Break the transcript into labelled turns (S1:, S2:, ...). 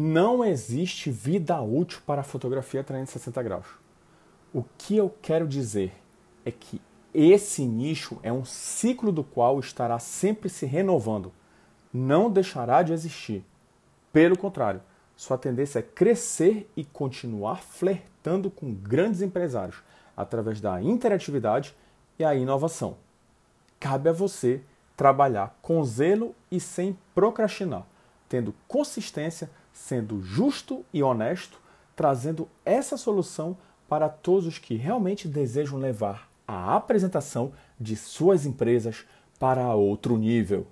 S1: Não existe vida útil para a fotografia 360 graus. O que eu quero dizer é que esse nicho é um ciclo do qual estará sempre se renovando. Não deixará de existir. Pelo contrário, sua tendência é crescer e continuar flertando com grandes empresários através da interatividade e a inovação. Cabe a você trabalhar com zelo e sem procrastinar, tendo consistência, sendo justo e honesto, trazendo essa solução para todos os que realmente desejam levar a apresentação de suas empresas para outro nível.